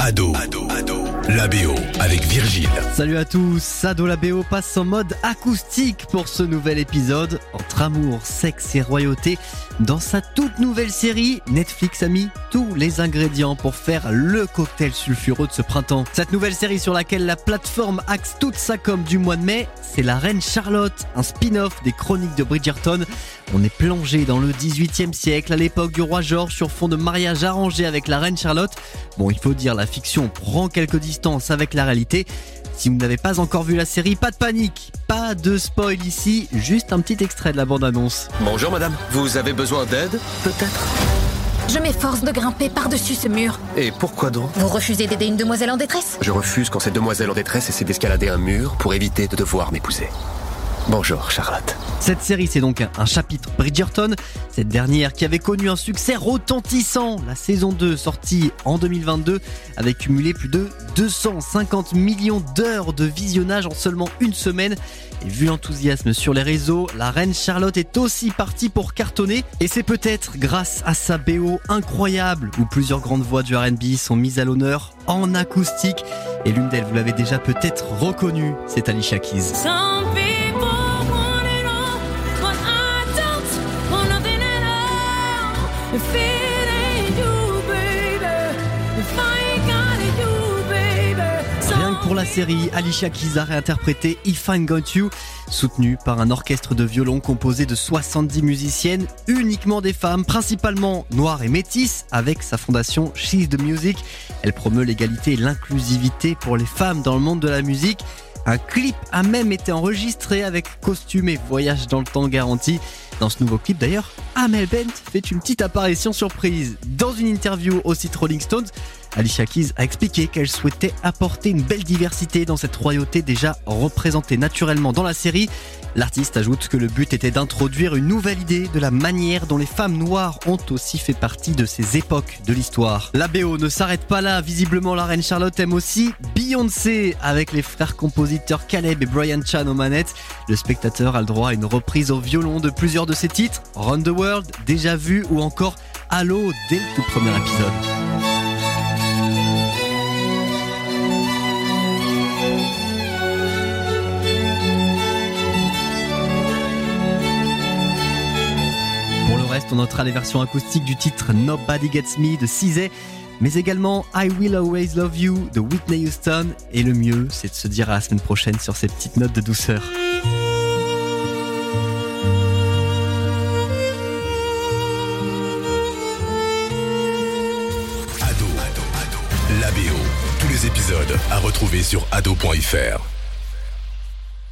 Ado, Ado, Ado, la BO avec Virgile. Salut à tous, Ado la BO passe en mode acoustique pour ce nouvel épisode. Entre amour, sexe et royauté, dans sa toute nouvelle série, Netflix a mis tous les ingrédients pour faire le cocktail sulfureux de ce printemps. Cette nouvelle série sur laquelle la plateforme axe toute sa com du mois de mai, c'est La Reine Charlotte, un spin-off des chroniques de Bridgerton. On est plongé dans le 18e siècle, à l'époque du roi George, sur fond de mariage arrangé avec la Reine Charlotte. Bon, il faut dire, la fiction prend quelques distances avec la réalité. Si vous n'avez pas encore vu la série, pas de panique, pas de spoil ici, juste un petit extrait de la bande-annonce. Bonjour madame, vous avez besoin d'aide peut-être? Je m'efforce de grimper par-dessus ce mur. Et pourquoi donc? Vous refusez d'aider une demoiselle en détresse? Je refuse quand cette demoiselle en détresse essaie d'escalader un mur pour éviter de devoir m'épouser. Bonjour Charlotte. Cette série, c'est donc un, chapitre Bridgerton. Cette dernière qui avait connu un succès retentissant. La saison 2, sortie en 2022, avait cumulé plus de 250 millions d'heures de visionnage en seulement une semaine. Et vu l'enthousiasme sur les réseaux, la reine Charlotte est aussi partie pour cartonner. Et c'est peut-être grâce à sa BO incroyable, où plusieurs grandes voix du RB sont mises à l'honneur en acoustique. Et l'une d'elles, vous l'avez déjà peut-être reconnue, c'est Alicia Keys. La série, Alicia Keys a réinterprété If I Got You, soutenu par un orchestre de violon composé de 70 musiciennes, uniquement des femmes, principalement noires et métisses, avec sa fondation She's the Music. Elle promeut l'égalité et l'inclusivité pour les femmes dans le monde de la musique. Un clip a même été enregistré avec costume et voyage dans le temps garanti. Dans ce nouveau clip d'ailleurs, Amel Bent fait une petite apparition surprise. Dans une interview au site Rolling Stones, Alicia Keys a expliqué qu'elle souhaitait apporter une belle diversité dans cette royauté déjà représentée naturellement dans la série. L'artiste ajoute que le but était d'introduire une nouvelle idée de la manière dont les femmes noires ont aussi fait partie de ces époques de l'histoire. La BO ne s'arrête pas là, visiblement la reine Charlotte aime aussi Beyoncé avec les frères compositeurs Caleb et Brian Chan aux manettes. Le spectateur a le droit à une reprise au violon de plusieurs de ses titres, Run the World, Déjà vu ou encore Halo dès le tout premier épisode. Pour le reste, on notera les versions acoustiques du titre Nobody Gets Me de Cizé, mais également I Will Always Love You de Whitney Houston. Et le mieux, c'est de se dire à la semaine prochaine sur ces petites notes de douceur. Ado, Ado, Ado, la BO. Tous les épisodes à retrouver sur ado.fr.